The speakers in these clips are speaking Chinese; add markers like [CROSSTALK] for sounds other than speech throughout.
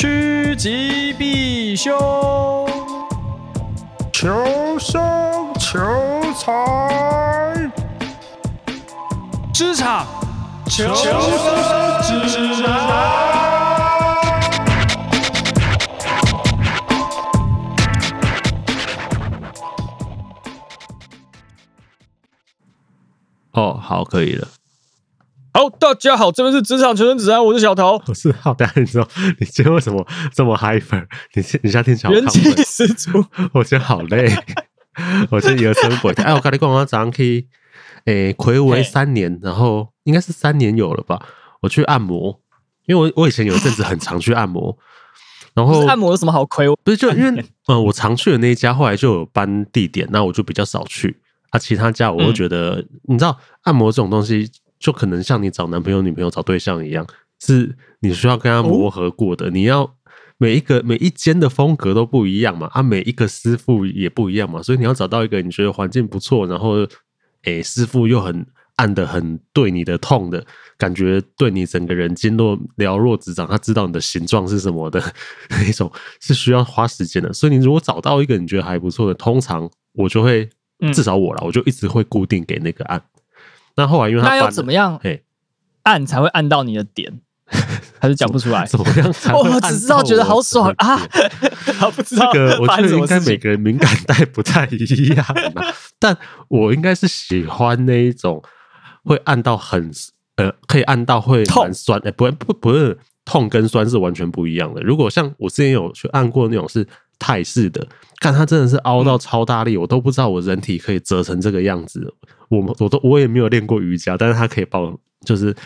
趋吉避凶，求生求财，职场求生指南。哦，好，可以了。好，大家好，这边是职场求生指南，我是小桃，我是好。大家你说，你今天为什么这么 hyper？你你现在听起来元气十足。[LAUGHS] 我今天好累，[LAUGHS] 我今天有点不哎，我跟你讲，我早上可以，诶，睽违三年，然后应该是三年有了吧？我去按摩，因为我我以前有一阵子很常去按摩，然后按摩有什么好亏？不是就因为嗯，我常去的那一家后来就有搬地点，那我就比较少去。啊，其他家我都觉得，嗯、你知道，按摩这种东西，就可能像你找男朋友、女朋友、找对象一样，是你需要跟他磨合过的。哦、你要每一个每一间的风格都不一样嘛，啊，每一个师傅也不一样嘛，所以你要找到一个你觉得环境不错，然后，诶、欸，师傅又很按的很对你的痛的感觉，对你整个人经络了若指掌，他知道你的形状是什么的 [LAUGHS] 那种，是需要花时间的。所以你如果找到一个你觉得还不错的，通常我就会。至少我了，我就一直会固定给那个按。那后来因为他那要怎么样按才会按到你的点？[LAUGHS] 还是讲不出来？怎么样？我只知道觉得好爽啊！[LAUGHS] 不知道这个，我觉得应该每个人敏感带不太一样。[LAUGHS] 但我应该是喜欢那一种会按到很呃，可以按到会蛮酸。哎，不不不是痛跟酸是完全不一样的。如果像我之前有去按过那种是。泰式的，看它真的是凹到超大力，我都不知道我人体可以折成这个样子。我我都我也没有练过瑜伽，但是他可以把我就是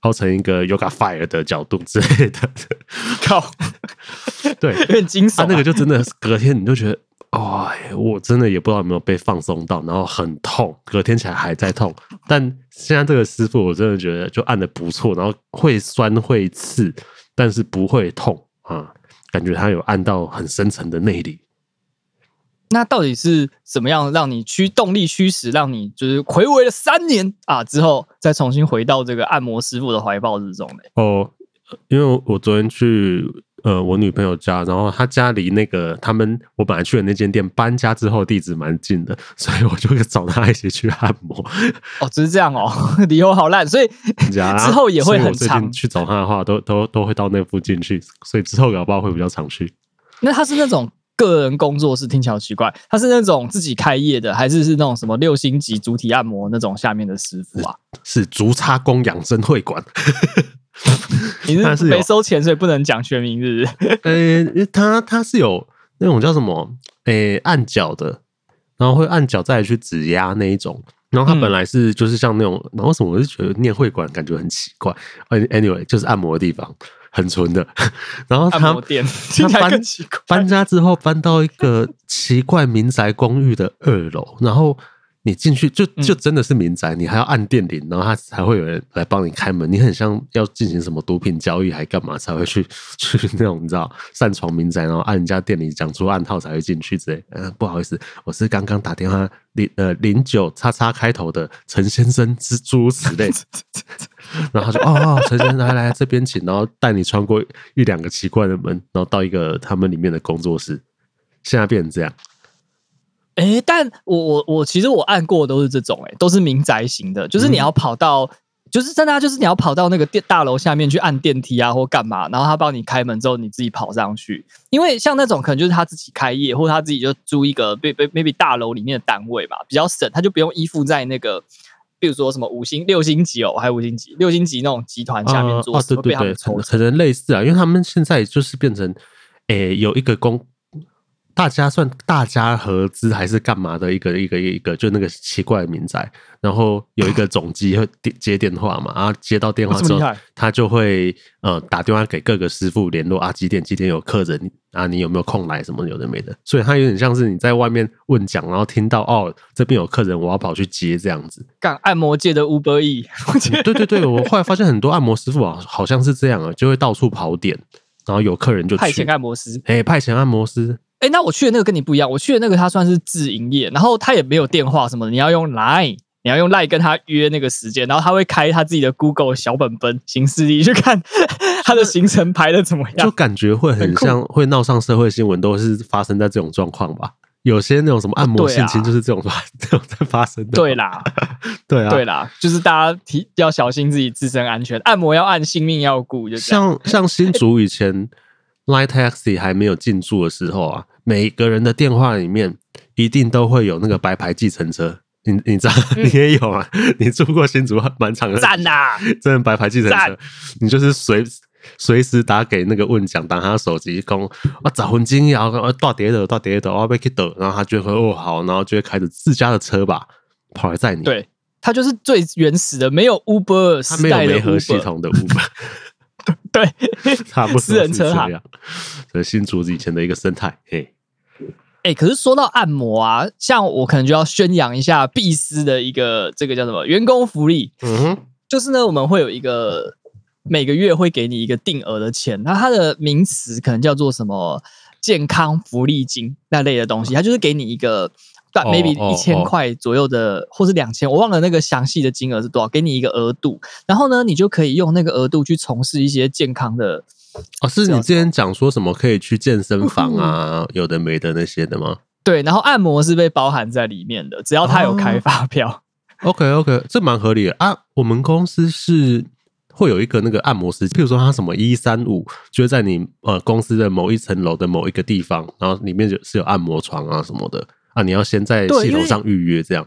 凹成一个 Yoga Fire 的角度之类的。靠，对，有点惊悚。他那个就真的隔天你就觉得，哎，我真的也不知道有没有被放松到，然后很痛，隔天起来还在痛。但现在这个师傅，我真的觉得就按的不错，然后会酸会刺，但是不会痛啊。感觉他有按到很深层的内里，那到底是怎么样让你驱动力驱使，让你就是回违了三年啊之后，再重新回到这个按摩师傅的怀抱之中呢？哦，因为我昨天去。呃，我女朋友家，然后她家离那个他们我本来去的那间店搬家之后地址蛮近的，所以我就找她一起去按摩。哦，只是这样哦，[LAUGHS] 理由好烂，所以之后也会很常去找她的话，都都都会到那附近去，所以之后搞不好会比较常去。那他是那种个人工作室，听起来好奇怪，他是那种自己开业的，还是是那种什么六星级主体按摩那种下面的师傅啊？[LAUGHS] 是，是竹叉工养生会馆。[LAUGHS] 你是没收钱，所以不能讲全名，是不是？[LAUGHS] 呃，他他是有那种叫什么？诶、欸，按脚的，然后会按脚再去指压那一种。然后他本来是就是像那种，嗯、然后为什么我就觉得念会馆感觉很奇怪？Anyway，就是按摩的地方，很纯的。[LAUGHS] 然后他他搬搬家之后搬到一个奇怪民宅公寓的二楼，然后。你进去就就真的是民宅，嗯、你还要按电铃，然后他才会有人来帮你开门。你很像要进行什么毒品交易，还干嘛才会去 [LAUGHS] 去那种你知道擅闯民宅，然后按人家电铃讲出暗号才会进去之类。嗯、呃，不好意思，我是刚刚打电话零呃零九叉叉开头的陈先生之诸如此类。[LAUGHS] 然后他就哦哦，陈先生来来这边请，然后带你穿过一两个奇怪的门，然后到一个他们里面的工作室。现在变成这样。哎、欸，但我我我其实我按过的都是这种、欸，哎，都是民宅型的，就是你要跑到，嗯、就是真的、啊，就是你要跑到那个电大楼下面去按电梯啊，或干嘛，然后他帮你开门之后，你自己跑上去。因为像那种可能就是他自己开业，或他自己就租一个 maybe maybe 大楼里面的单位吧，比较省，他就不用依附在那个，比如说什么五星六星级哦，还有五星级六星级那种集团下面做，对对对，可能类似啊，因为他们现在就是变成，诶、欸，有一个公。大家算大家合资还是干嘛的一个一个一个，就那个奇怪的民宅，然后有一个总机会接电话嘛，然后接到电话之后，他就会呃打电话给各个师傅联络啊，几点几点有客人啊，你有没有空来什么有的没的，所以他有点像是你在外面问讲，然后听到哦这边有客人，我要跑去接这样子。干按摩界的 Uber E，对对对，我后来发现很多按摩师傅啊，好像是这样啊，就会到处跑点，然后有客人就派遣按摩师，哎，派遣按摩师。哎、欸，那我去的那个跟你不一样，我去的那个他算是自营业，然后他也没有电话什么的，你要用 Line 你要用赖跟他约那个时间，然后他会开他自己的 Google 小本本行事历去看 [LAUGHS] 他的行程排的怎么样，就感觉会很像会闹上社会新闻，都是发生在这种状况吧。有些那种什么按摩性侵，就是这种发、哦啊、这种在发生的。对啦，[LAUGHS] 对啊，对啦，就是大家提要小心自己自身安全，按摩要按，性命要顾。就像像新竹以前 Line Taxi 还没有进驻的时候啊，每个人的电话里面一定都会有那个白牌计程车。你你知道你也有啊？嗯、[LAUGHS] 你住过新竹蛮长的，赞呐、啊！[LAUGHS] 真的白牌计程车，你就是随随时打给那个问讲，打他手机，讲我找魂金瑶，我到底的到底的，我要被去等，然后他就会哦好，然后就会开着自家的车吧跑来载你。对，他就是最原始的，没有 Uber 他没有媒合系统的 Uber，[LAUGHS] 对，差不多私人车行，这新竹子以前的一个生态，嘿。哎、欸，可是说到按摩啊，像我可能就要宣扬一下碧斯的一个这个叫什么员工福利。嗯哼，就是呢，我们会有一个每个月会给你一个定额的钱，那它的名词可能叫做什么健康福利金那类的东西，它就是给你一个大 maybe 一千块左右的，或是两千，我忘了那个详细的金额是多少，给你一个额度，然后呢，你就可以用那个额度去从事一些健康的。哦，是你之前讲说什么可以去健身房啊，有的没的那些的吗？对，然后按摩是被包含在里面的，只要他有开发票。哦、OK OK，这蛮合理的啊。我们公司是会有一个那个按摩师，譬如说他什么一三五，就在你呃公司的某一层楼的某一个地方，然后里面就是有按摩床啊什么的啊，你要先在系统上预约这样。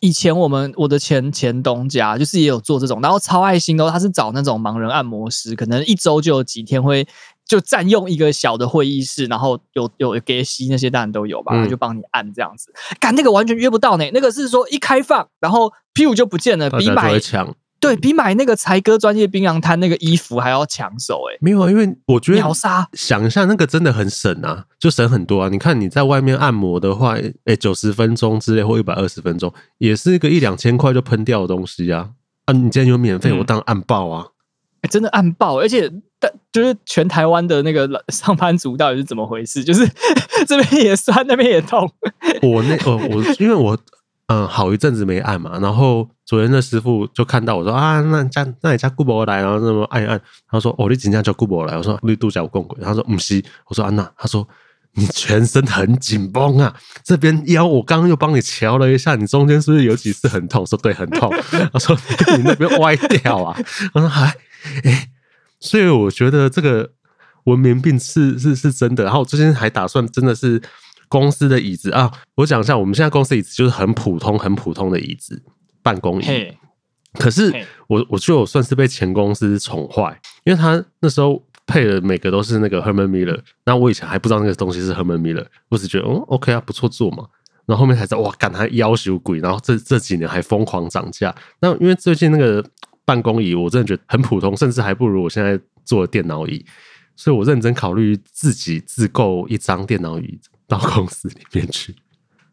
以前我们我的前前东家就是也有做这种，然后超爱心哦，他是找那种盲人按摩师，可能一周就有几天会就占用一个小的会议室，然后有有给吸那些当然都有吧，他就帮你按这样子。干、嗯、那个完全约不到呢，那个是说一开放，然后屁股就不见了，比买强。对，比买那个才哥专业槟榔摊那个衣服还要抢手哎、欸，没有啊，因为我觉得秒杀，想一下那个真的很省啊，就省很多啊。你看你在外面按摩的话，哎，九十分钟之类或一百二十分钟，也是一个一两千块就喷掉的东西啊。啊，你今天有免费，我当然按爆啊！哎、嗯，真的按爆，而且但就是全台湾的那个上班族到底是怎么回事？就是 [LAUGHS] 这边也酸，那边也痛。我那哦，我因为我。嗯，好一阵子没按嘛，然后昨天那师傅就看到我说啊，那家那你家顾伯来，然后那么按一按，他说哦，你今天叫顾伯来，我说你度假我共轨，他说唔是，我说安娜，他说你全身很紧绷啊，这边腰我刚刚又帮你乔了一下，你中间是不是有几次很痛？说对，很痛。[LAUGHS] 他说你那边歪掉啊，他说还哎，所以我觉得这个文明病是是是真的，然后我最近还打算真的是。公司的椅子。啊，我讲一下，我们现在公司椅子就是很普通、很普通的椅子，办公椅。可是我我就算是被前公司宠坏，因为他那时候配的每个都是那个 Herman Miller，那我以前还不知道那个东西是 Herman Miller，我只觉得哦 OK 啊，不错做嘛。然后后面才知道哇，干他要求鬼，然后这这几年还疯狂涨价。那因为最近那个办公椅，我真的觉得很普通，甚至还不如我现在坐的电脑椅，所以我认真考虑自己自购一张电脑椅。到公司里面去。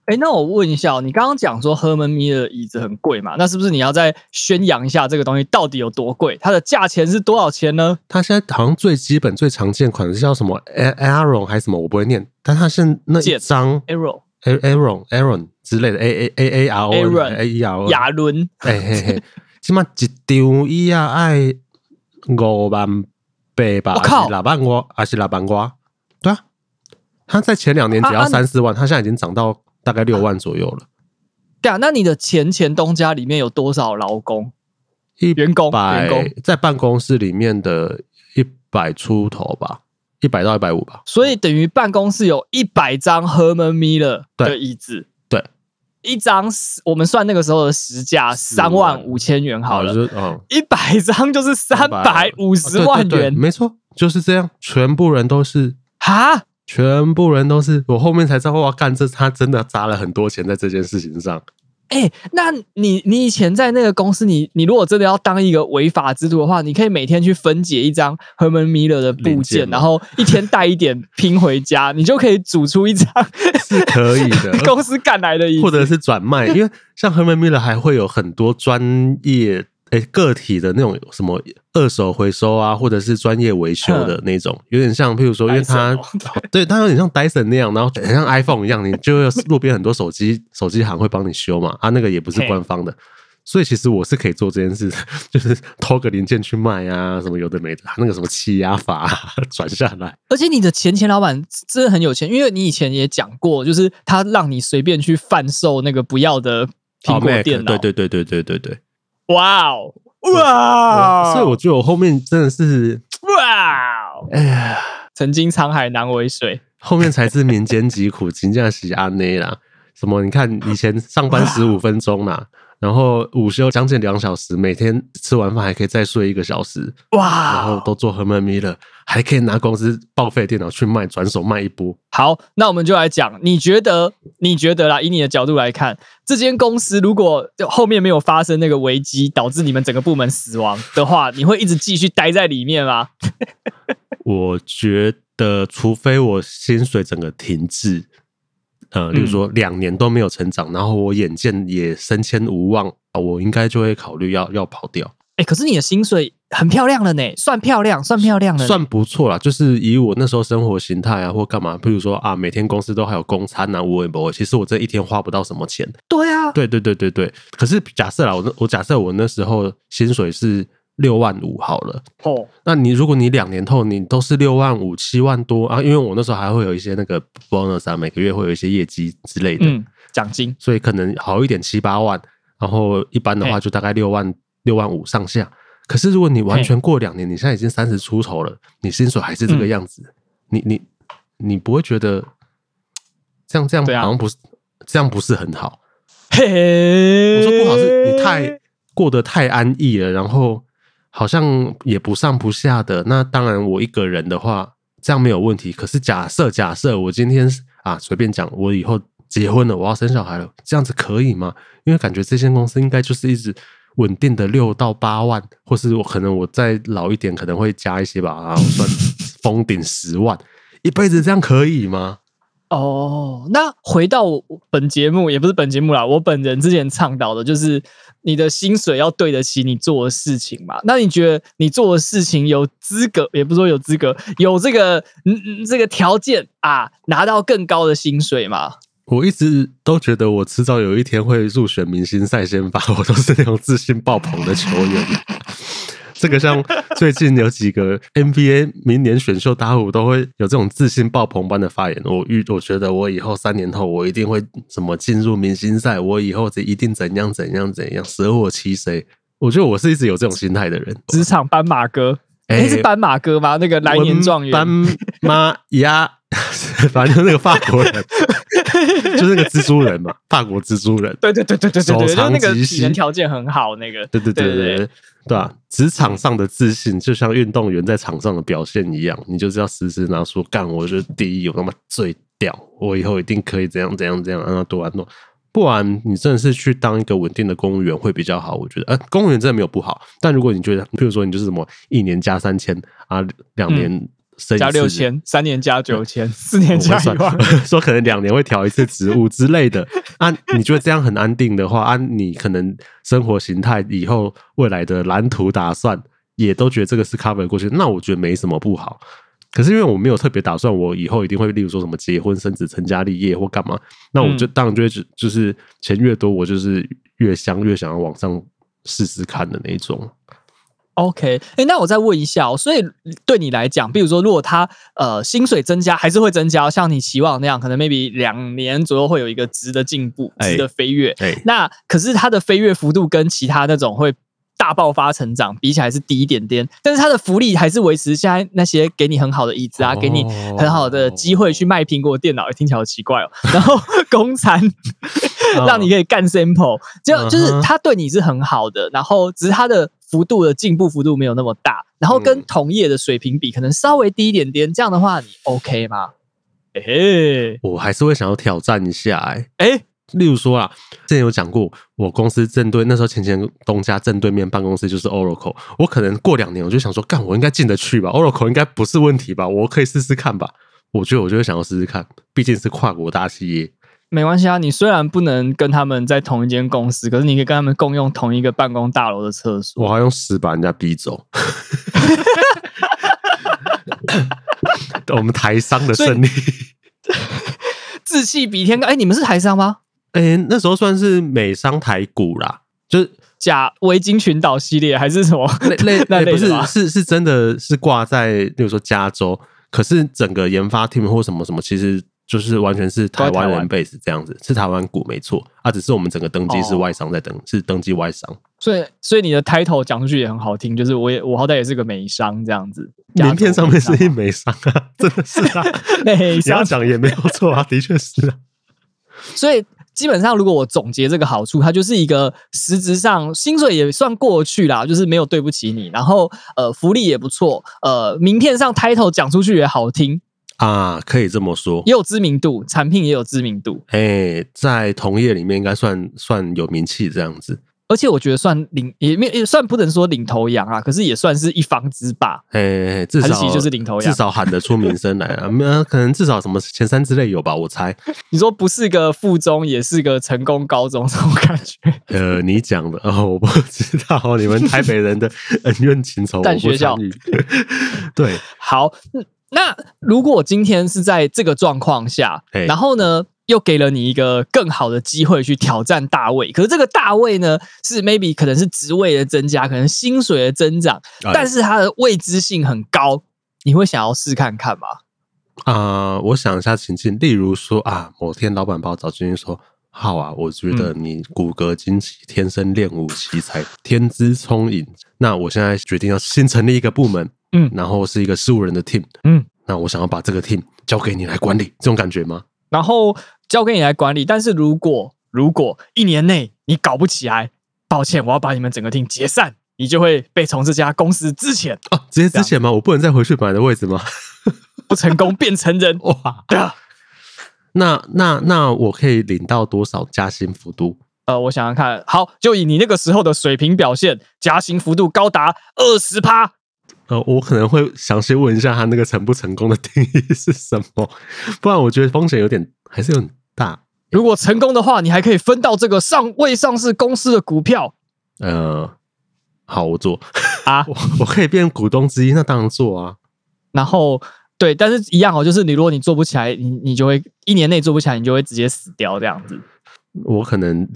哎、欸，那我问一下，你刚刚讲说 Herman Miller 的椅子很贵嘛？那是不是你要再宣扬一下这个东西到底有多贵？它的价钱是多少钱呢？它现在好像最基本、最常见款是叫什么 Aaron 还是什么？我不会念。但它是那一张 Aaron Aaron Aaron 之类的 A A A A R O Aaron A E R 亚伦。哎嘿嘿，起码一张椅啊，爱五万八吧？我靠六万五？还是六万五？对啊。他在前两年只要三四万，他现在已经涨到大概六万左右了。对啊，那你的前前东家里面有多少劳工？一员工？员工在办公室里面的一百出头吧，一百到一百五吧。所以等于办公室有一百张 Herman Miller 的椅子。对，一张我们算那个时候的时价三万五千元好了。嗯，一百张就是三百五十万元。没错，就是这样，全部人都是哈。全部人都是，我后面才知道，哇，干这他真的砸了很多钱在这件事情上。哎、欸，那你你以前在那个公司，你你如果真的要当一个违法之徒的话，你可以每天去分解一张 Herman Miller 的部件，然后一天带一点拼回家，你就可以组出一张是可以的。[LAUGHS] 公司赶来的或者是转卖，因为像 Herman Miller 还会有很多专业诶个体的那种什么二手回收啊，或者是专业维修的那种，有点像，譬如说，因为它 [LAUGHS] 对它有点像 Dyson 那样，然后很像 iPhone 一样，你就路边很多手机手机行会帮你修嘛，啊，那个也不是官方的。所以其实我是可以做这件事的，[LAUGHS] 就是偷个零件去卖啊，什么有的没的，那个什么气压阀转下来。而且你的前前老板真的很有钱，因为你以前也讲过，就是他让你随便去贩售那个不要的苹果电脑。对对对对对对对。哇哦哇！所以我觉得我后面真的是哇哦！哎呀，曾经沧海难为水，后面才是民间疾苦，真正是安内啦。什么？你看以前上班十五分钟啦。然后午休将近两小时，每天吃完饭还可以再睡一个小时，哇！然后都做 Herman Miller，还可以拿公司报废电脑去卖，转手卖一波。好，那我们就来讲，你觉得？你觉得啦？以你的角度来看，这间公司如果后面没有发生那个危机，导致你们整个部门死亡的话，你会一直继续待在里面吗？我觉得，除非我薪水整个停滞。呃，例如说两年都没有成长，嗯、然后我眼见也升迁无望，我应该就会考虑要要跑掉。哎、欸，可是你的薪水很漂亮了呢，算漂亮，算漂亮了，算不错啦。就是以我那时候生活形态啊，或干嘛，比如说啊，每天公司都还有公餐啊，我也不会。其实我这一天花不到什么钱。对啊，对对对对对。可是假设啦，我我假设我那时候薪水是。六万五好了，哦，那你如果你两年后你都是六万五七万多啊，因为我那时候还会有一些那个 bonus 啊，每个月会有一些业绩之类的，嗯，奖金，所以可能好一点七八万，然后一般的话就大概六万六万五上下。可是如果你完全过两年，你现在已经三十出头了，你薪水还是这个样子，嗯、你你你不会觉得这样这样好像不是、啊、这样不是很好？嘿，嘿，我说不好是你太过得太安逸了，然后。好像也不上不下的，那当然我一个人的话，这样没有问题。可是假设假设我今天啊随便讲，我以后结婚了，我要生小孩了，这样子可以吗？因为感觉这间公司应该就是一直稳定的六到八万，或是我可能我再老一点可能会加一些吧，然后算 [LAUGHS] 封顶十万，一辈子这样可以吗？哦，那回到本节目也不是本节目啦，我本人之前倡导的就是你的薪水要对得起你做的事情嘛。那你觉得你做的事情有资格，也不是说有资格，有这个嗯这个条件啊，拿到更高的薪水吗？我一直都觉得我迟早有一天会入选明星赛先发，我都是那种自信爆棚的球员。[LAUGHS] 这个像最近有几个 NBA 明年选秀大户都会有这种自信爆棚般的发言。我预我觉得我以后三年后我一定会怎么进入明星赛，我以后这一定怎样怎样怎样舍我其谁。我觉得我是一直有这种心态的人。职场斑马哥，哎、欸，是斑马哥吗？那个来年状元斑马呀，[LAUGHS] 反正那个法国人，就是那个蜘蛛人嘛，法国蜘蛛人。[LAUGHS] 对对对对对对，对，手长极细，那个条件很好。那个，对对对对对。对啊，职场上的自信就像运动员在场上的表现一样，你就是要时时拿出干，我就是第一，我他妈最屌，我以后一定可以怎样怎样怎样，让他多安弄。不然你真的是去当一个稳定的公务员会比较好，我觉得。呃，公务员真的没有不好，但如果你觉得，譬如说你就是什么一年加三千啊，两年。嗯加六千，三年加九千，四年加一万。[LAUGHS] 说可能两年会调一次职务之类的。啊，你觉得这样很安定的话，啊，你可能生活形态以后未来的蓝图打算也都觉得这个是 cover 过去，那我觉得没什么不好。可是因为我没有特别打算，我以后一定会，例如说什么结婚生子、成家立业或干嘛，那我就当然就会就是钱越多，我就是越想越想要往上试试看的那种。OK，哎、欸，那我再问一下哦，所以对你来讲，比如说，如果他呃薪水增加，还是会增加，像你期望那样，可能 maybe 两年左右会有一个值的进步，值的飞跃。哎、欸，那可是它的飞跃幅度跟其他那种会大爆发成长比起来是低一点点，但是它的福利还是维持现在那些给你很好的椅子啊，哦、给你很好的机会去卖苹果电脑，听起来好奇怪哦。然后 [LAUGHS] 公餐让你可以干 sample，就就是它对你是很好的，然后只是它的。幅度的进步幅度没有那么大，然后跟同业的水平比可能稍微低一点点，这样的话你 OK 吗？嘿嘿，我还是会想要挑战一下、欸，哎哎，例如说啊，之前有讲过，我公司正对那时候前前东家正对面办公室就是 Oracle，我可能过两年我就想说，干我应该进得去吧，Oracle 应该不是问题吧，我可以试试看吧，我觉得我就会想要试试看，毕竟是跨国大企业。没关系啊，你虽然不能跟他们在同一间公司，可是你可以跟他们共用同一个办公大楼的厕所。我还用屎把人家逼走。[LAUGHS] 我们台商的胜利，[LAUGHS] 志气比天高。哎、欸，你们是台商吗？哎、欸，那时候算是美商台股啦，就是假维京群岛系列还是什么？类类、[LAUGHS] 欸、不是是是真的是挂在，比如说加州，可是整个研发 team 或什么什么，其实。就是完全是台湾人 base 这样子，是台湾股没错啊，只是我们整个登记是外商在登，哦、是登记外商。所以，所以你的 title 讲出去也很好听，就是我也我好歹也是个美商这样子，名片上面是一美商啊，真的是啊，[LAUGHS] 美商讲也没有错啊，的确是啊。所以基本上，如果我总结这个好处，它就是一个实质上薪水也算过去啦，就是没有对不起你，然后呃福利也不错，呃名片上 title 讲出去也好听。啊，可以这么说，也有知名度，产品也有知名度。哎、欸，在同业里面应该算算有名气这样子，而且我觉得算领也没也算不能说领头羊啊，可是也算是一方之霸。哎、欸，至少就是领头羊，至少喊得出名声来啊。没可能至少什么前三之类有吧？我猜。[LAUGHS] 你说不是个附中，也是个成功高中，这种感觉。呃，你讲的哦，我不知道你们台北人的 [LAUGHS] 恩怨情仇，但学校对，好。那如果今天是在这个状况下，然后呢，又给了你一个更好的机会去挑战大位，可是这个大位呢，是 maybe 可能是职位的增加，可能薪水的增长，但是它的未知性很高，你会想要试看看吗？啊、呃，我想一下情境，例如说啊，某天老板把我找进去说，好啊，我觉得你骨骼惊奇，天生练武奇才，[LAUGHS] 天资聪颖，那我现在决定要新成立一个部门。嗯，然后是一个十五人的 team，嗯，那我想要把这个 team 交给你来管理，这种感觉吗？然后交给你来管理，但是如果如果一年内你搞不起来，抱歉，我要把你们整个 team 解散，你就会被从这家公司资遣哦，直接资遣吗？我不能再回去本来的位置吗？不成功变成人 [LAUGHS] 哇！对啊，那那那我可以领到多少加薪幅度？呃，我想想看，好，就以你那个时候的水平表现，加薪幅度高达二十趴。呃，我可能会详细问一下他那个成不成功的定义是什么，[LAUGHS] 不然我觉得风险有点还是有点大。如果成功的话，你还可以分到这个上未上市公司的股票。呃，好，我做啊 [LAUGHS] 我，我可以变股东之一，那当然做啊。然后对，但是一样哦，就是你如果你做不起来，你你就会一年内做不起来，你就会直接死掉这样子。我可能。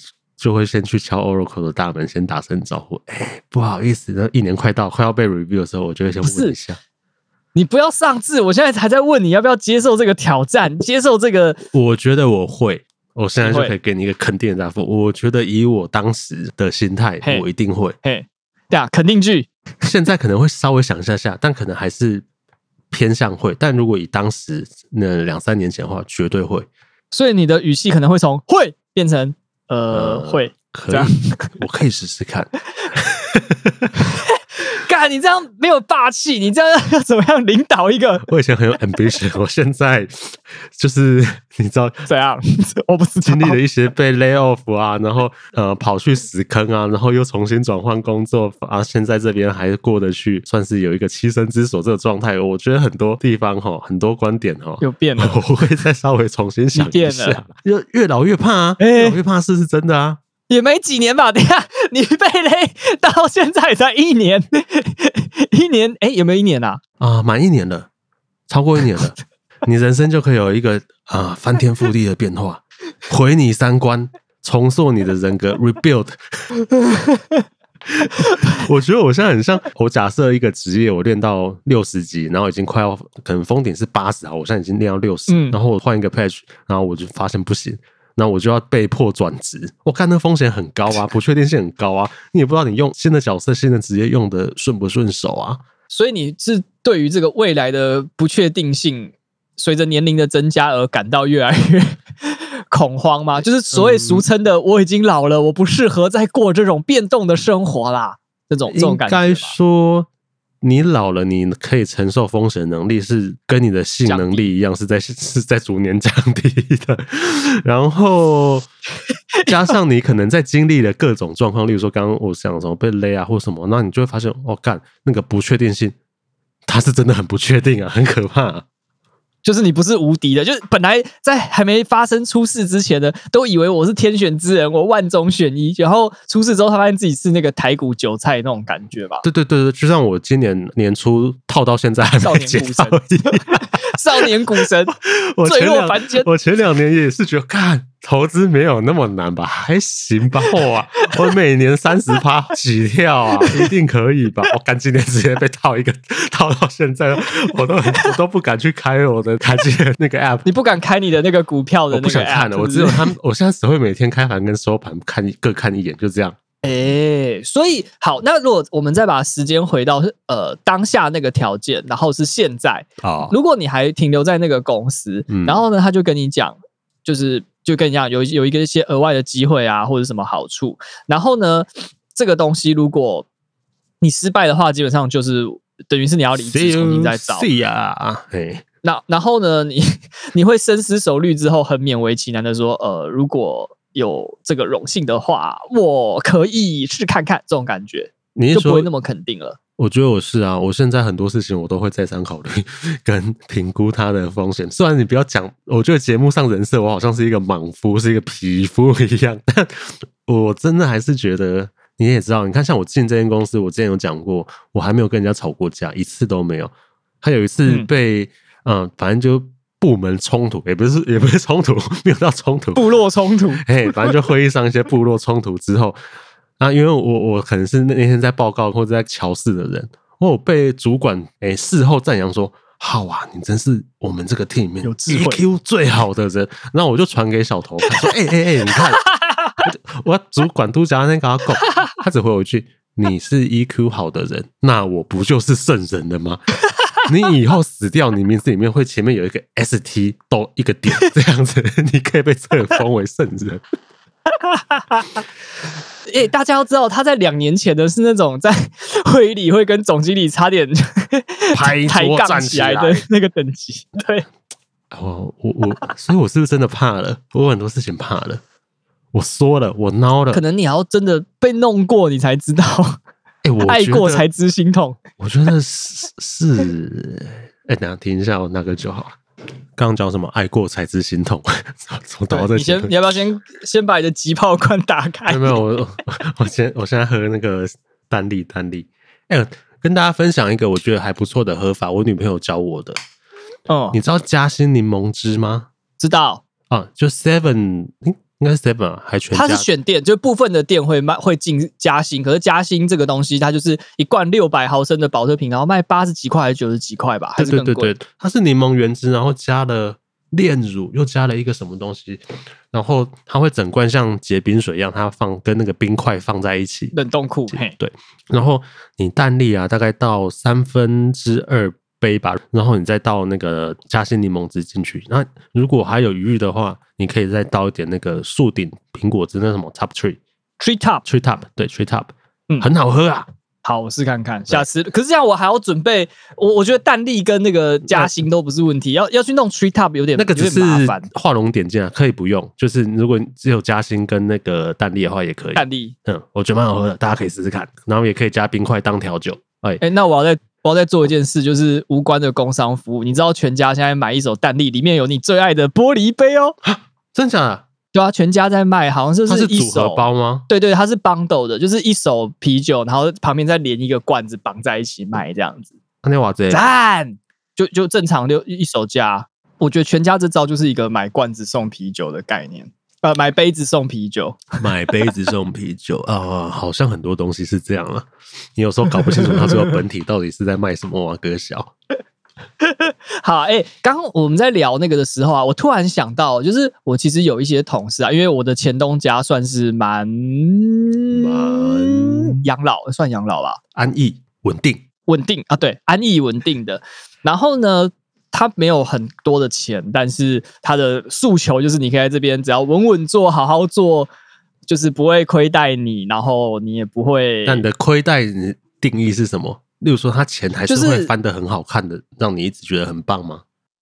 就会先去敲 Oracle 的大门，先打声招呼。哎、欸，不好意思，那一年快到，快要被 review 的时候，我就会先问一下。你不要上志，我现在还在问你要不要接受这个挑战，接受这个。我觉得我会，我现在就可以给你一个肯定的答复。我觉得以我当时的心态，我一定会。嘿，对啊，肯定句。现在可能会稍微想一下下，但可能还是偏向会。但如果以当时那两三年前的话，绝对会。所以你的语气可能会从会变成。呃，会可以，我可以试试看。[LAUGHS] 干，你这样没有霸气，你这样 [LAUGHS] 要怎么样领导一个？我以前很有 ambition，我现在就是你知道怎样？[LAUGHS] 我不是经历了一些被 lay off 啊，然后呃跑去死坑啊，然后又重新转换工作啊，现在这边还过得去，算是有一个栖身之所这个状态。我觉得很多地方哈，很多观点哈，又变了，我会再稍微重新想一下。越越老越怕啊，越老越怕事是真的啊。也没几年吧，[LAUGHS] 等下你被勒到现在才一年，一年哎、欸，有没有一年啊？啊，满一年了，超过一年了，你人生就可以有一个啊翻天覆地的变化，毁你三观，重塑你的人格，rebuild。[LAUGHS] 我觉得我现在很像，我假设一个职业，我练到六十级，然后已经快要可能封顶是八十啊，我现在已经练到六十、嗯，然后我换一个 patch，然后我就发现不行。那我就要被迫转职，我看那风险很高啊，不确定性很高啊，你也不知道你用新的角色、新的职业用的顺不顺手啊。所以你是对于这个未来的不确定性，随着年龄的增加而感到越来越 [LAUGHS] 恐慌吗？就是所谓俗称的“我已经老了，我不适合再过这种变动的生活啦”这种这种感觉。该说。你老了，你可以承受风险能力是跟你的性能力一样，是在是在逐年降低的。[LAUGHS] 然后加上你可能在经历了各种状况，例如说刚刚我想什么被勒啊或什么，那你就会发现，哦，干那个不确定性，它是真的很不确定啊，很可怕啊。就是你不是无敌的，就是本来在还没发生出事之前呢，都以为我是天选之人，我万中选一，然后出事之后，他发现自己是那个台股韭菜那种感觉吧？对对对对，就像我今年年初套到现在还没解套一样。少年股神，[LAUGHS] [LAUGHS] 坠落凡间我前两年也是觉得，看投资没有那么难吧，[LAUGHS] 还行吧。哇，[LAUGHS] 我每年三十趴起跳啊，[LAUGHS] 一定可以吧？我干今年直接被套一个套到现在，我都我都不敢去开我的台积电那个 app，你不敢开你的那个股票的那个 app，我不想看了，我只有他们，我现在只会每天开盘跟收盘看各看一眼，就这样。哎、欸，所以好，那如果我们再把时间回到呃当下那个条件，然后是现在，好，如果你还停留在那个公司，嗯、然后呢，他就跟你讲，就是就跟你讲有有一个一些额外的机会啊，或者什么好处，然后呢，这个东西如果你失败的话，基本上就是等于是你要离职重新再找，是呀，哎，那然后呢，你 [LAUGHS] 你会深思熟虑之后，很勉为其难的说，呃，如果。有这个荣幸的话，我可以试看看这种感觉，你就不会那么肯定了。我觉得我是啊，我现在很多事情我都会再三考虑跟评估它的风险。虽然你不要讲，我觉得节目上人设我好像是一个莽夫，是一个皮夫一样，但我真的还是觉得你也知道，你看像我进这间公司，我之前有讲过，我还没有跟人家吵过架，一次都没有。还有一次被嗯、呃，反正就。部门冲突也不是，也不是冲突，[LAUGHS] 没有到冲突。部落冲突，嘿，反正就会议上一些部落冲突之后，啊，因为我我可能是那天在报告或者在乔事的人，我被主管诶、欸、事后赞扬说，好啊，你真是我们这个 team 里面有 EQ 最好的人。然后我就传给小头说，哎哎哎，你看，[LAUGHS] 我主管都讲那个阿狗，他只回我一句，你是 EQ 好的人，那我不就是圣人了吗？[LAUGHS] 你以后死掉，你名字里面会前面有一个 ST 多一个点，这样子 [LAUGHS] 你可以被册封为圣人。哎、欸，大家要知道，他在两年前的是那种在会议里会跟总经理差点 [LAUGHS] 拍抬杠起来的那个等级。对，哦，我我，所以我是不是真的怕了？我有很多事情怕了。我说了，我孬了。可能你要真的被弄过，你才知道。哎、欸，我爱过才知心痛。我觉得是是，哎、欸，等下听一下我那个就好了。刚刚讲什么？爱过才知心痛。[LAUGHS] 你先，你要不要先先把你的急泡罐打开？[LAUGHS] 没有，我 [LAUGHS] 我先，我现在喝那个丹力丹力。哎、欸，跟大家分享一个我觉得还不错的喝法，我女朋友教我的。哦，你知道夹心柠檬汁吗？知道啊，就 Seven。应该是 seven 还全家，它是选店，就部分的店会卖会进嘉兴，可是嘉兴这个东西，它就是一罐六百毫升的保特瓶，然后卖八十几块还是九十几块吧，还是更贵？对对对，它是柠檬原汁，然后加了炼乳，又加了一个什么东西，然后它会整罐像结冰水一样，它放跟那个冰块放在一起，冷冻库。对，然后你蛋力啊，大概到三分之二。杯吧，然后你再倒那个加心柠檬汁进去。那如果还有余裕的话，你可以再倒一点那个树顶苹果汁，那什么 Top Tree Tree Top Tree Top 对 Tree Top，嗯，很好喝啊。好，我试看看，下次。可是这样我还要准备，我我觉得蛋力跟那个夹心都不是问题，要要去弄 Tree Top 有点那个只是麻烦。画龙点睛啊，可以不用。就是如果只有夹心跟那个蛋力的话，也可以。蛋力，嗯，我觉得蛮好喝的，大家可以试试看。然后也可以加冰块当调酒。哎哎，那我要再。我要再做一件事，就是无关的工商服务。你知道全家现在买一手蛋力，里面有你最爱的玻璃杯哦？真假的？对啊，全家在卖，好像是是一手组合包吗？对对，它是 bundle 的，就是一手啤酒，然后旁边再连一个罐子绑在一起卖这样子。那哇塞，赞！就就正常就一手价。我觉得全家这招就是一个买罐子送啤酒的概念。呃，买杯子送啤酒，[LAUGHS] 买杯子送啤酒啊、呃，好像很多东西是这样啊。你有时候搞不清楚他这个本体到底是在卖什么啊，哥小。[LAUGHS] 好，哎、欸，刚刚我们在聊那个的时候啊，我突然想到，就是我其实有一些同事啊，因为我的前东家算是蛮蛮养老，算养老吧，安逸稳定，稳定啊，对，安逸稳定的。然后呢？他没有很多的钱，但是他的诉求就是，你可以在这边只要稳稳做好好做，就是不会亏待你，然后你也不会。那你的亏待定义是什么？例如说，他钱还是会翻得很好看的，让你一直觉得很棒吗？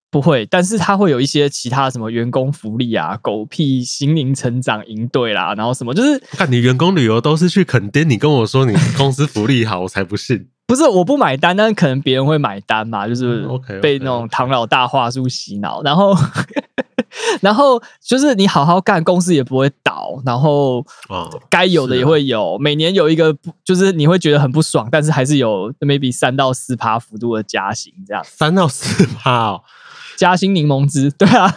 不会，但是他会有一些其他什么员工福利啊、狗屁心灵成长营队啦，然后什么就是，看你员工旅游都是去垦丁，你跟我说你公司福利好，我才不信。不是我不买单，但是可能别人会买单嘛，就是被那种唐老大话术洗脑，然后 [LAUGHS] 然后就是你好好干，公司也不会倒，然后哦该有的也会有，每年有一个就是你会觉得很不爽，但是还是有 maybe 三到四趴幅度的加薪，这样。三到四趴哦，加薪柠檬汁，[LAUGHS] 对啊，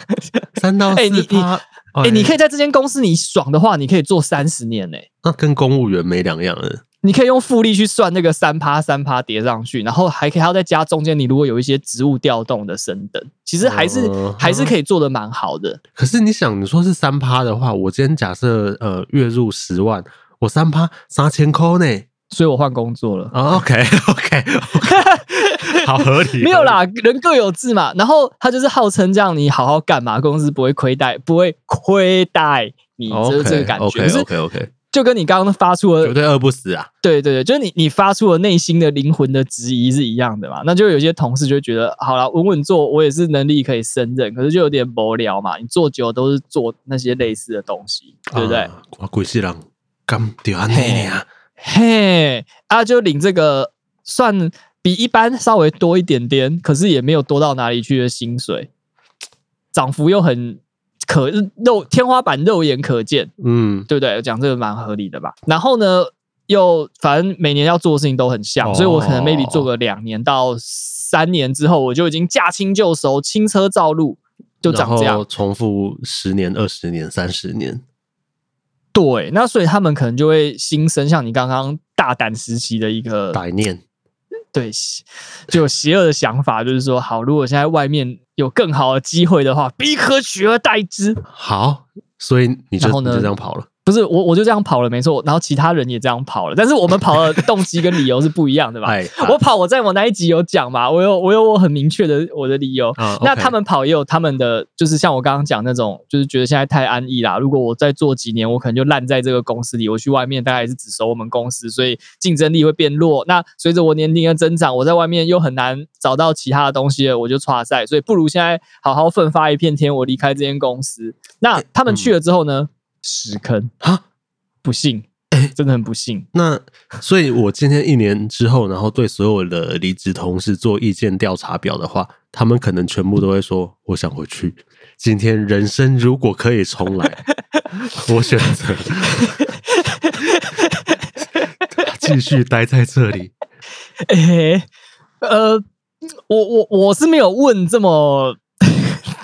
三到哎趴，哎、你可以在这间公司你爽的话，你可以做三十年呢、那跟公务员没两样的。你可以用复利去算那个三趴三趴叠上去，然后还可以还要再加中间，你如果有一些职务调动的升等，其实还是、嗯还是可以做的蛮好的。可是你想，你说是三趴的话，我今天假设呃月入十万，我三趴三千块呢。所以我换工作了。哦 OK [LAUGHS] OK OK，好合理。[LAUGHS] 没有啦，人各有志嘛。然后他就是号称这样，你好好干嘛，公司不会亏待，不会亏待你，就是这个感觉。OK OK OK，就跟你刚刚发出的绝对饿不死啊。对对对，就是你你发出了内心的灵魂的质疑是一样的嘛？那就有些同事就会觉得，好了，稳稳做，我也是能力可以胜任，可是就有点无聊嘛。你做久了都是做那些类似的东西，对不对？啊我鬼世人干掉安尼啊！嘿，啊，就领这个算比一般稍微多一点点，可是也没有多到哪里去的薪水，涨幅又很可肉天花板肉眼可见，嗯，对不对？讲这个蛮合理的吧。然后呢，又反正每年要做的事情都很像，哦所以我可能 maybe 做个两年到三年之后，我就已经驾轻就熟，轻车照路，就长这样。重复十年、二十年、三十年。对，那所以他们可能就会心生像你刚刚大胆时期的一个歹念，对，就有邪恶的想法，就是说，好，如果现在外面有更好的机会的话，必可取而代之。好，所以你就然后呢你就这样跑了。不是我，我就这样跑了，没错。然后其他人也这样跑了，但是我们跑的动机跟理由是不一样的吧？[LAUGHS] 哎，我跑，我在我那一集有讲嘛，我有我有我很明确的我的理由。啊那他们跑也有他们的，就是像我刚刚讲那种，就是觉得现在太安逸啦。如果我再做几年，我可能就烂在这个公司里。我去外面大概也是只熟我们公司，所以竞争力会变弱。那随着我年龄的增长，我在外面又很难找到其他的东西了，我就剉赛。所以不如现在好好奋发一片天，我离开这间公司。那他们去了之后呢？屎坑啊！不幸，真的很不幸。那所以，我今天一年之后，然后对所有的离职同事做意见调查表的话，他们可能全部都会说：“我想回去。”今天人生如果可以重来，我选择 [LAUGHS] 继续待在这里。哎、欸，呃，我我我是没有问这么，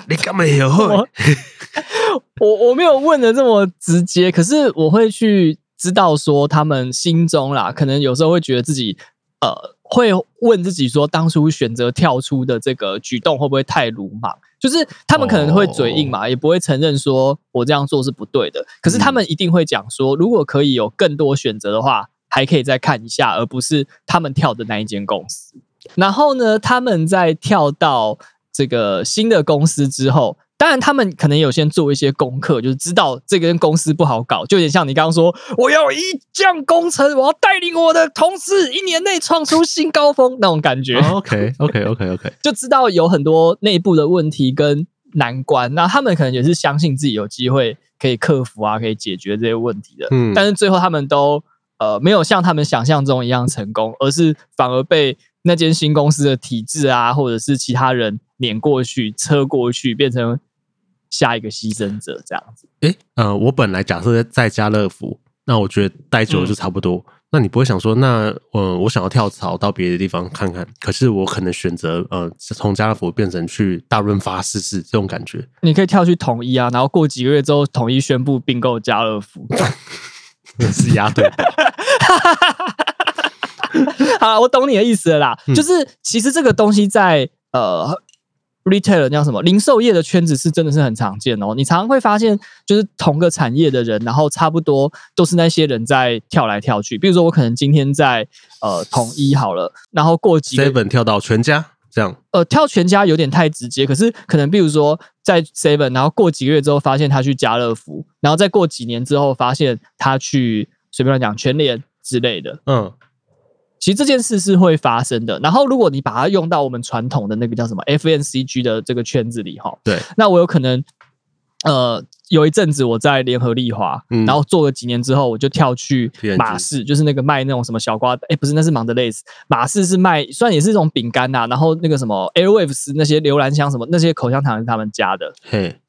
你干嘛也会？[LAUGHS] [LAUGHS] 我我我没有问的这么直接，可是我会去知道说他们心中啦，可能有时候会觉得自己呃，会问自己说，当初选择跳出的这个举动会不会太鲁莽？就是他们可能会嘴硬嘛，也不会承认说我这样做是不对的，可是他们一定会讲说，如果可以有更多选择的话，还可以再看一下，而不是他们跳的那一间公司。然后呢，他们在跳到这个新的公司之后。当然，他们可能有先做一些功课，就是知道这间公司不好搞，就有点像你刚刚说，我要一将功成，我要带领我的同事一年内创出新高峰那种感觉。Oh, OK OK OK OK，[LAUGHS] 就知道有很多内部的问题跟难关，那他们可能也是相信自己有机会可以克服啊，可以解决这些问题的。嗯，但是最后他们都呃没有像他们想象中一样成功，而是反而被那间新公司的体制啊，或者是其他人碾过去、车过去，变成。下一个牺牲者这样子，诶，呃，我本来假设在在家乐福，那我觉得待久了就差不多。嗯、那你不会想说，那呃，我想要跳槽到别的地方看看，可是我可能选择呃，从家乐福变成去大润发试试这种感觉。你可以跳去统一啊，然后过几个月之后，统一宣布并购家乐福，[LAUGHS] 是压对。[LAUGHS] 好，我懂你的意思了啦，嗯、就是其实这个东西在呃。Retailer 叫什么？零售业的圈子是真的是很常见哦。你常常会发现，就是同个产业的人，然后差不多都是那些人在跳来跳去。比如说，我可能今天在呃统一好了，然后过几个 Seven 跳到全家这样。呃，跳全家有点太直接，可是可能比如说在 Seven，然后过几个月之后发现他去家乐福，然后再过几年之后发现他去随便讲全联之类的。嗯。其实这件事是会发生的。然后，如果你把它用到我们传统的那个叫什么 FNCG 的这个圈子里，哈，对，那我有可能，呃，有一阵子我在联合利华，嗯、然后做了几年之后，我就跳去马氏，就是那个卖那种什么小瓜，哎，不是，那是芒德雷斯，马氏是卖，虽然也是一种饼干呐，然后那个什么 Airwaves 那些留兰香什么那些口香糖是他们家的，嘿，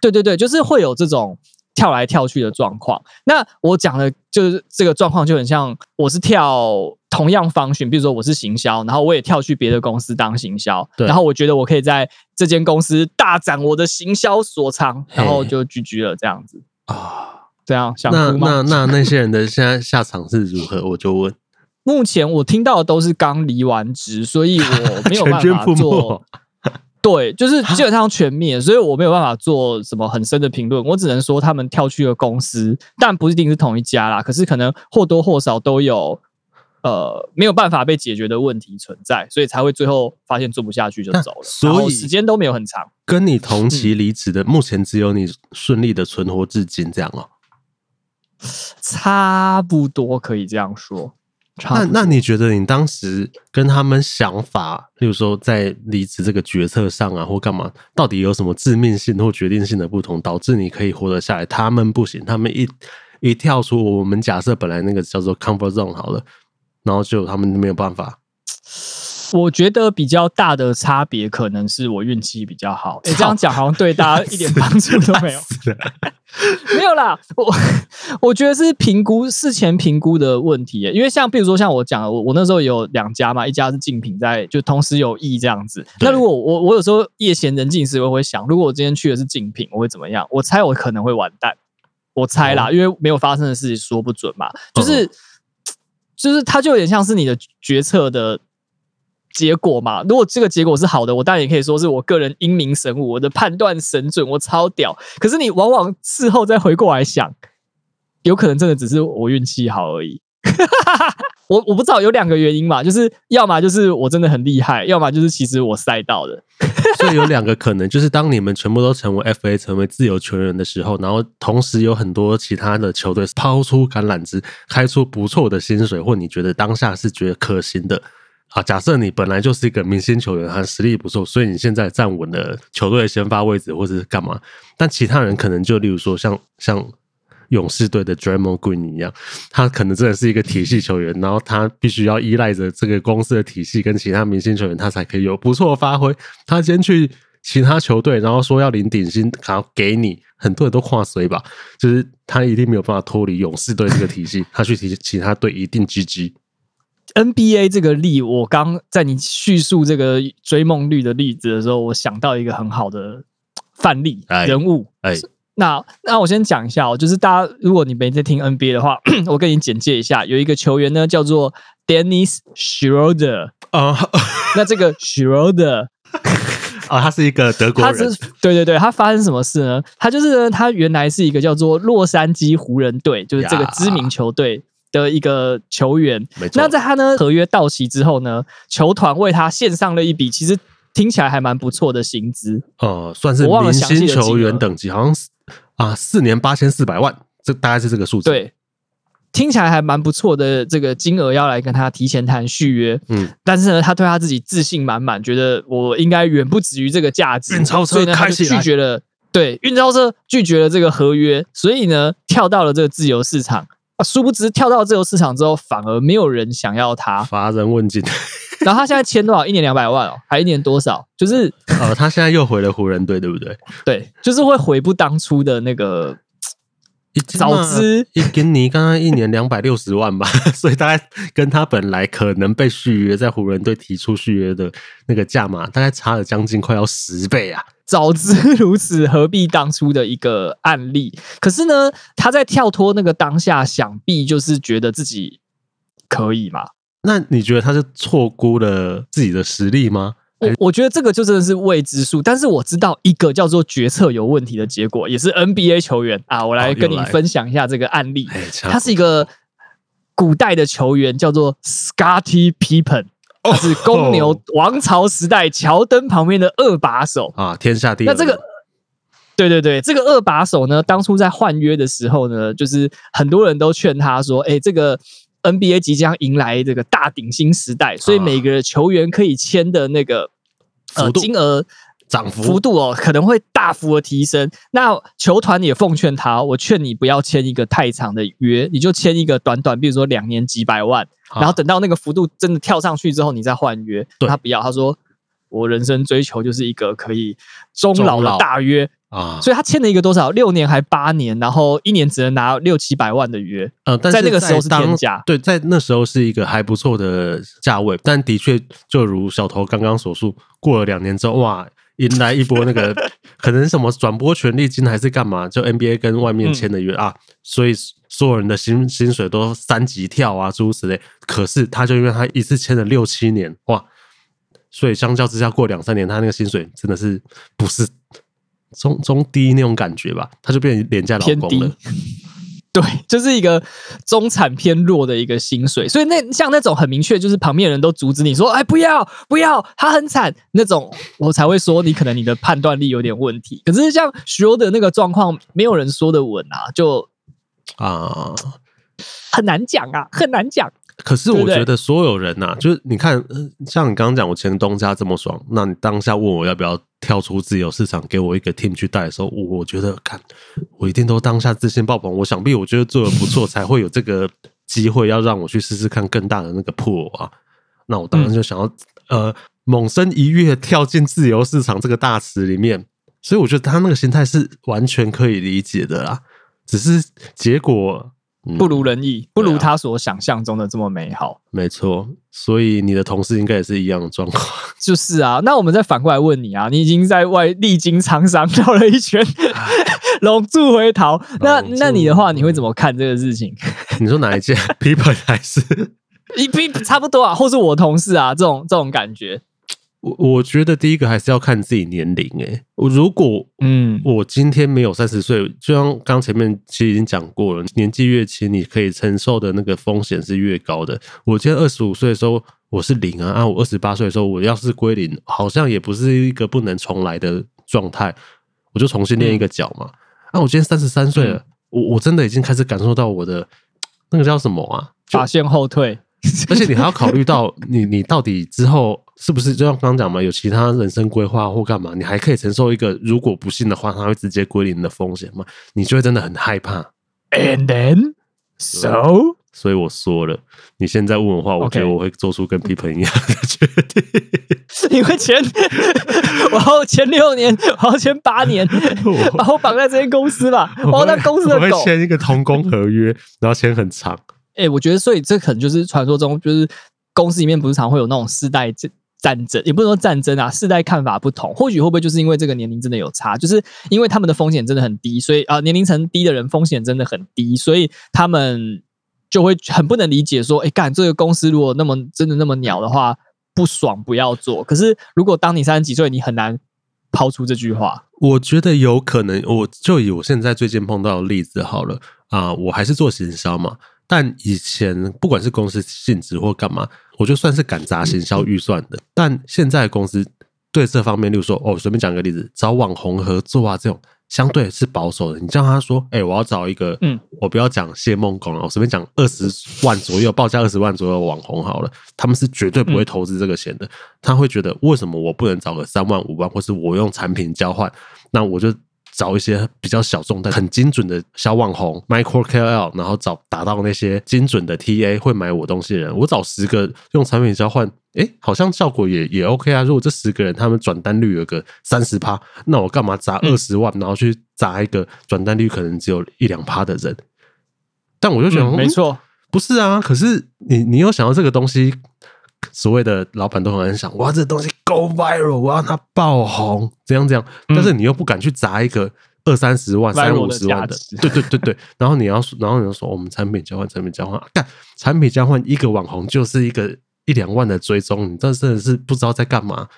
对对对，就是会有这种。跳来跳去的状况，那我讲的就是这个状况就很像，我是跳同样方寻，比如说我是行销，然后我也跳去别的公司当行销，然后我觉得我可以在这间公司大展我的行销所长，然后就 GG 了这样子啊，这样想哭吗？那那那那些人的现在下场是如何？我就问，目前我听到的都是刚离完职，所以我没有办法做。对，就是基本上全灭，所以我没有办法做什么很深的评论。我只能说他们跳去了公司，但不一定是同一家啦。可是可能或多或少都有呃没有办法被解决的问题存在，所以才会最后发现做不下去就走了。所以时间都没有很长。跟你同期离职的，嗯、目前只有你顺利的存活至今，这样哦？差不多可以这样说。那那你觉得你当时跟他们想法，例如说在离职这个决策上啊，或干嘛，到底有什么致命性或决定性的不同，导致你可以活得下来？他们不行，他们一一跳出我们假设本来那个叫做 comfort zone 好了，然后就他们没有办法。我觉得比较大的差别可能是我运气比较好。哎，这样讲好像对大家一点帮助都没有。[LAUGHS] [LAUGHS] 没有啦，我我觉得是评估事前评估的问题。因为像比如说像我讲的，我我那时候有两家嘛，一家是竞品在，就同时有意这样子。那如果我我有时候夜闲人静时，我会想，如果我今天去的是竞品，我会怎么样？我猜我可能会完蛋。我猜啦，因为没有发生的事情说不准嘛。就是就是，它就有点像是你的决策的。结果嘛，如果这个结果是好的，我当然也可以说是我个人英明神武，我的判断神准，我超屌。可是你往往事后再回过来想，有可能真的只是我运气好而已。[LAUGHS] 我我不知道有两个原因嘛，就是要么就是我真的很厉害，要么就是其实我赛到的。[LAUGHS] 所以有两个可能，就是当你们全部都成为 FA，成为自由球员的时候，然后同时有很多其他的球队抛出橄榄枝，开出不错的薪水，或你觉得当下是觉得可行的。啊，假设你本来就是一个明星球员，他实力不错，所以你现在站稳了球队的先发位置，或者是干嘛？但其他人可能就例如说像像勇士队的 Draymond Green 一样，他可能真的是一个体系球员，然后他必须要依赖着这个公司的体系跟其他明星球员，他才可以有不错的发挥。他先去其他球队，然后说要领顶薪，然后给你，很多人都跨水吧，就是他一定没有办法脱离勇士队这个体系，他去其其他队一定 GG。NBA 这个例，我刚在你叙述这个追梦绿的例子的时候，我想到一个很好的范例人物。哎，那那我先讲一下哦，就是大家如果你没在听 NBA 的话，[CLEARS THROAT] 我跟你简介一下，有一个球员呢叫做 Dennis Schroeder 啊，那这个 [LAUGHS] Schroeder 啊，他是一个德国人，他是对对对，他发生什么事呢？他就是呢，他原来是一个叫做洛杉矶湖人队，就是这个知名球队。的一个球员，没错。那在他呢合约到期之后呢，球团为他献上了一笔其实听起来还蛮不错的薪资，呃，算是明星球员等级，好像是啊，四年八千四百万，这大概是这个数字。对，听起来还蛮不错的这个金额，要来跟他提前谈续约。嗯，但是呢，他对他自己自信满满，觉得我应该远不止于这个价值，运钞车，所以呢，他就拒绝了。对，运钞车拒绝了这个合约，所以呢，跳到了这个自由市场。啊，殊不知跳到自由市场之后，反而没有人想要他。乏人问津。[LAUGHS] 然后他现在签多少？一年两百万哦，还一年多少？就是呃，他现在又回了湖人队，对不对？对，就是会回不当初的那个。早知一跟你刚刚一年两百六十万吧，[LAUGHS] 所以大概跟他本来可能被续约，在湖人队提出续约的那个价码，大概差了将近快要十倍啊。早知如此，何必当初的一个案例？可是呢，他在跳脱那个当下，想必就是觉得自己可以嘛？那你觉得他是错估了自己的实力吗？我我觉得这个就真的是未知数。但是我知道一个叫做决策有问题的结果，也是 NBA 球员啊。我来跟你分享一下这个案例。他是一个古代的球员，叫做 Scottie Pippen。[LAUGHS] 他是公牛王朝时代乔登旁边的二把手啊，天下第一。那这个，对对对，这个二把手呢，当初在换约的时候呢，就是很多人都劝他说：“哎，这个 NBA 即将迎来这个大顶薪时代，所以每个球员可以签的那个呃金额涨幅幅度哦，可能会大幅的提升。那球团也奉劝他，我劝你不要签一个太长的约，你就签一个短短，比如说两年几百万，啊、然后等到那个幅度真的跳上去之后，你再换约。对他不要，他说我人生追求就是一个可以终老的大约。啊，所以他签了一个多少？六年还八年，然后一年只能拿六七百万的约。呃，但是在，在那个时候是天价，对，在那时候是一个还不错的价位。但的确，就如小头刚刚所述，过了两年之后，哇，迎来一波那个 [LAUGHS] 可能什么转播权利金还是干嘛？就 NBA 跟外面签的约、嗯、啊，所以所有人的薪薪水都三级跳啊，诸如此类。可是他就因为他一次签了六七年，哇，所以相较之下，过两三年，他那个薪水真的是不是。中中低那种感觉吧，他就变成廉价劳工了。[LAUGHS] 对，就是一个中产偏弱的一个薪水。所以那像那种很明确，就是旁边人都阻止你说：“哎，不要不要，他很惨。”那种我才会说你可能你的判断力有点问题。可是像徐欧的那个状况，没有人说的稳啊，就啊很难讲啊，很难讲。可是我觉得所有人呐、啊，就是你看，像你刚刚讲我前东家这么爽，那你当下问我要不要跳出自由市场，给我一个 team 去带的时候，我觉得看我一定都当下自信爆棚。我想必我觉得做的 [LAUGHS] 不错，才会有这个机会要让我去试试看更大的那个 pool 啊。那我当然就想要、嗯、呃猛身一跃跳进自由市场这个大池里面。所以我觉得他那个心态是完全可以理解的啦，只是结果。不如人意，不如他所想象中的这么美好。嗯、没错，所以你的同事应该也是一样的状况。[LAUGHS] 就是啊，那我们再反过来问你啊，你已经在外历经沧桑绕了一圈，[LAUGHS] 龙柱回头，那那你的话，你会怎么看这个事情？[LAUGHS] 你说哪一件？People 还是一批差不多啊，或是我同事啊，这种这种感觉。我我觉得第一个还是要看自己年龄诶，我如果嗯，我今天没有三十岁，就像刚前面其实已经讲过了，年纪越轻，你可以承受的那个风险是越高的。我今天二十五岁的时候，我是零啊，啊，我二十八岁的时候，我要是归零，好像也不是一个不能重来的状态，我就重新练一个脚嘛。啊，我今天三十三岁了，我我真的已经开始感受到我的那个叫什么啊，发现后退。[LAUGHS] 而且你还要考虑到你，你到底之后是不是就像刚刚讲嘛，有其他人生规划或干嘛？你还可以承受一个如果不幸的话，它会直接归零的风险吗？你就会真的很害怕。And then so，所以我说了，你现在问我的话，我觉得我会做出跟 Pippen 一样的决定。你会签？我要签六年，我要签八年，把我绑在这间公司吧。我要当公司的狗。我会签一个同工合约，然后签很长。哎、我觉得，所以这可能就是传说中，就是公司里面不是常会有那种世代战战争，也不能说战争啊，世代看法不同，或许会不会就是因为这个年龄真的有差，就是因为他们的风险真的很低，所以啊、年龄层低的人风险真的很低，所以他们就会很不能理解说，哎、欸，干这个公司如果那么真的那么鸟的话，不爽不要做。可是如果当你三十几岁，你很难抛出这句话。我觉得有可能，我就以我现在最近碰到的例子好了啊、我还是做行销嘛。但以前不管是公司性质或干嘛，我就算是敢砸行销预算的。但现在公司对这方面，例如说，哦，随便讲个例子，找网红合作啊，这种相对是保守的。你叫他说，哎，我要找一个，嗯，我不要讲谢梦工了，我随便讲二十万左右，报价二十万左右的网红好了，他们是绝对不会投资这个钱的。他会觉得，为什么我不能找个三万五万，或是我用产品交换？那我就。找一些比较小众但很精准的小网红 micro KOL，然后找达到那些精准的 TA 会买我东西的人。我找十个用产品交换，诶，好像效果也也 OK 啊。如果这十个人他们转单率有个三十趴，那我干嘛砸二十万，然后去砸一个转单率可能只有一两趴的人？但我就觉得，嗯、没错，不是啊。可是你你有想到这个东西？所谓的老板都很想，哇，这东西 go viral，我要它爆红，怎样怎样？但是你又不敢去砸一个二三十万、三五十万的，对对对对。然后你要，[LAUGHS] 然后你要说，我们产品交换，产品交换，干产品交换一个网红就是一个一两万的追踪，你这真的是不知道在干嘛。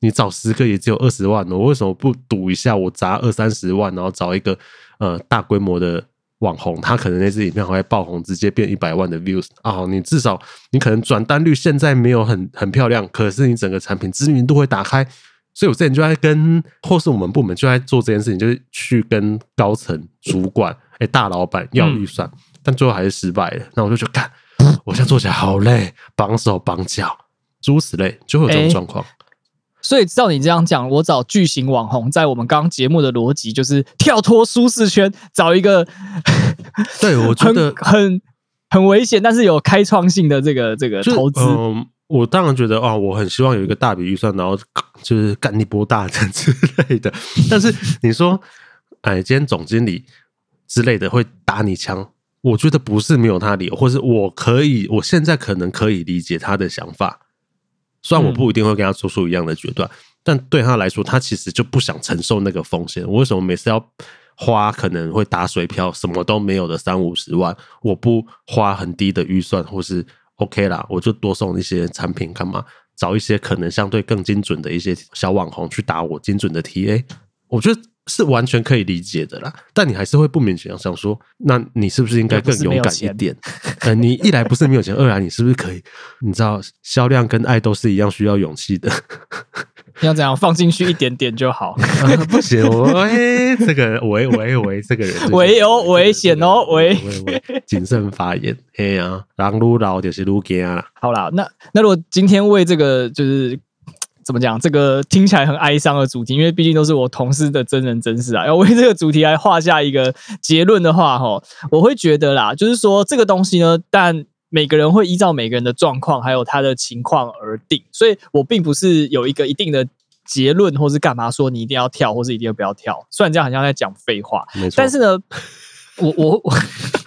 你找十个也只有二十万，我为什么不赌一下？我砸二三十万，然后找一个呃大规模的。网红他可能那支影片还会爆红，直接变一百万的 views 啊！你至少你可能转单率现在没有很很漂亮，可是你整个产品知名度会打开。所以我之前就在跟或是我们部门就在做这件事情，就是去跟高层主管哎、欸、大老板要预算，嗯、但最后还是失败了。那我就觉得，看我现在做起来好累，绑手绑脚，诸此类就会有这种状况。欸所以照你这样讲，我找巨型网红，在我们刚刚节目的逻辑就是跳脱舒适圈，找一个 [LAUGHS] 对我觉得很很很危险，但是有开创性的这个这个投资。嗯，我当然觉得啊，我很希望有一个大笔预算，然后就是干一波大战之类的。[LAUGHS] 但是你说，哎，今天总经理之类的会打你枪，我觉得不是没有他理由，或是我可以，我现在可能可以理解他的想法。虽然我不一定会跟他做出一样的决断，嗯、但对他来说，他其实就不想承受那个风险。我为什么每次要花可能会打水漂、什么都没有的三五十万，我不花很低的预算，或是 OK 啦，我就多送一些产品干嘛？找一些可能相对更精准的一些小网红去打我精准的 TA，我觉得。是完全可以理解的啦，但你还是会不免想想说，那你是不是应该更勇敢一点？[LAUGHS] 呃，你一来不是没有钱，二来你是不是可以？你知道，销量跟爱都是一样需要勇气的。你 [LAUGHS] 要怎样放进去一点点就好？呃、[LAUGHS] 不行，我哎，这个喂喂喂，这个人喂哦危险哦喂喂，谨慎发言。哎呀，人愈老就是撸惊啦。好啦，那那如果今天为这个就是。怎么讲？这个听起来很哀伤的主题，因为毕竟都是我同事的真人真事啊。要为这个主题来画下一个结论的话，哈，我会觉得啦，就是说这个东西呢，但每个人会依照每个人的状况还有他的情况而定，所以我并不是有一个一定的结论，或是干嘛说你一定要跳，或是一定要不要跳。虽然这样好像在讲废话。但是呢，我我我，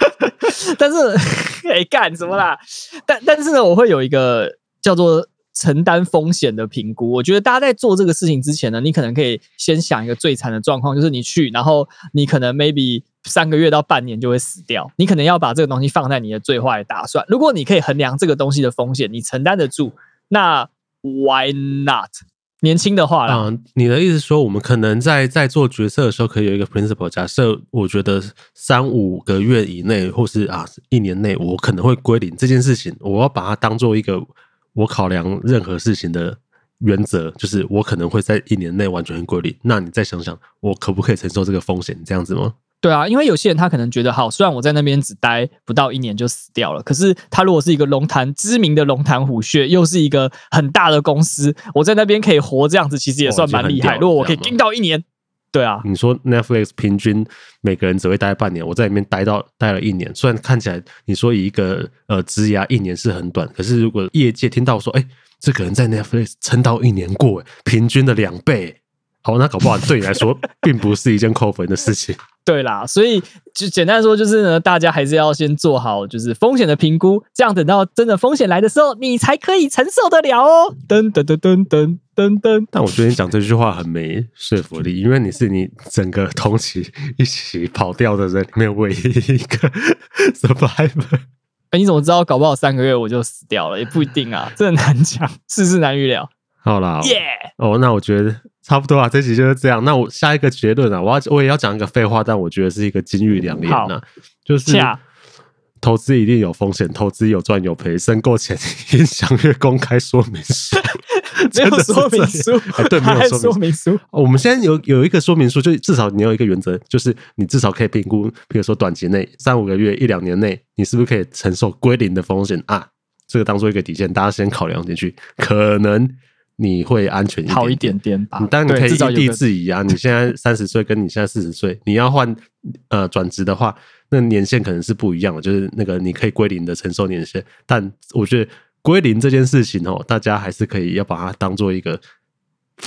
[LAUGHS] 但是 [LAUGHS] 哎干什么啦？但但是呢，我会有一个叫做。承担风险的评估，我觉得大家在做这个事情之前呢，你可能可以先想一个最惨的状况，就是你去，然后你可能 maybe 三个月到半年就会死掉，你可能要把这个东西放在你的最坏的打算。如果你可以衡量这个东西的风险，你承担得住，那 why not？年轻的话，嗯，你的意思说，我们可能在在做决策的时候，可以有一个 principle。假设我觉得三五个月以内，或是啊一年内，我可能会归零这件事情，我要把它当做一个。我考量任何事情的原则就是，我可能会在一年内完全归零。那你再想想，我可不可以承受这个风险？这样子吗？对啊，因为有些人他可能觉得，好，虽然我在那边只待不到一年就死掉了，可是他如果是一个龙潭知名的龙潭虎穴，又是一个很大的公司，我在那边可以活这样子，其实也算蛮厉害。如果我可以盯到一年。对啊，你说 Netflix 平均每个人只会待半年，我在里面待到待了一年。虽然看起来你说一个呃职涯一年是很短，可是如果业界听到说，哎，这个人在 Netflix 撑到一年过，平均的两倍，好，那搞不好对你来说 [LAUGHS] 并不是一件扣分的事情。[LAUGHS] 对啦，所以就简单说，就是呢，大家还是要先做好就是风险的评估，这样等到真的风险来的时候，你才可以承受得了哦。噔噔噔噔噔噔噔。但我觉得你讲这句话很没说服力，因为你是你整个同期一起跑掉的人里面唯一一个 [LAUGHS] survivor。哎，你怎么知道？搞不好三个月我就死掉了，也不一定啊，这很难讲，世事难预料。好啦，耶！哦，那我觉得。差不多啊，这集就是这样。那我下一个结论啊，我要我也要讲一个废话，但我觉得是一个金玉良言呐、啊，就是投资一定有风险，投资有赚有赔，申购前应详阅公开说明书。[LAUGHS] 没有说明书，哎，对，没有说明书。我们现在有有一个说明书，就至少你有一个原则，就是你至少可以评估，比如说短期内三五个月、一两年内，你是不是可以承受归零的风险啊？这个当做一个底线，大家先考量进去，可能。你会安全一点，好一点点吧。当然你可以因地制宜啊。你现在 [LAUGHS] 三十岁，跟你现在四十岁，你要换呃转职的话，那年限可能是不一样的。就是那个你可以归零的承受年限，但我觉得归零这件事情哦，大家还是可以要把它当做一个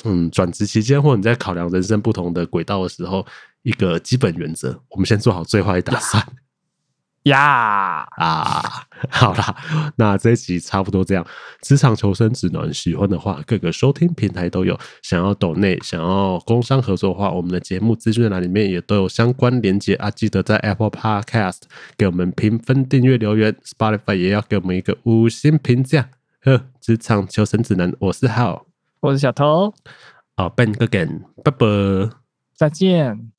嗯转职期间或者你在考量人生不同的轨道的时候一个基本原则。我们先做好最坏打算。呀 Yeah! 啊，[LAUGHS] 好啦，那这一集差不多这样。职场求生指南，喜欢的话，各个收听平台都有。想要抖内，想要工商合作的话，我们的节目资讯栏里面也都有相关连接啊。记得在 Apple Podcast 给我们评分、订阅、留言，Spotify 也要给我们一个五星评价。呵，职场求生指南，我是 Hao，我是小偷。好，Ben again，拜拜，再见。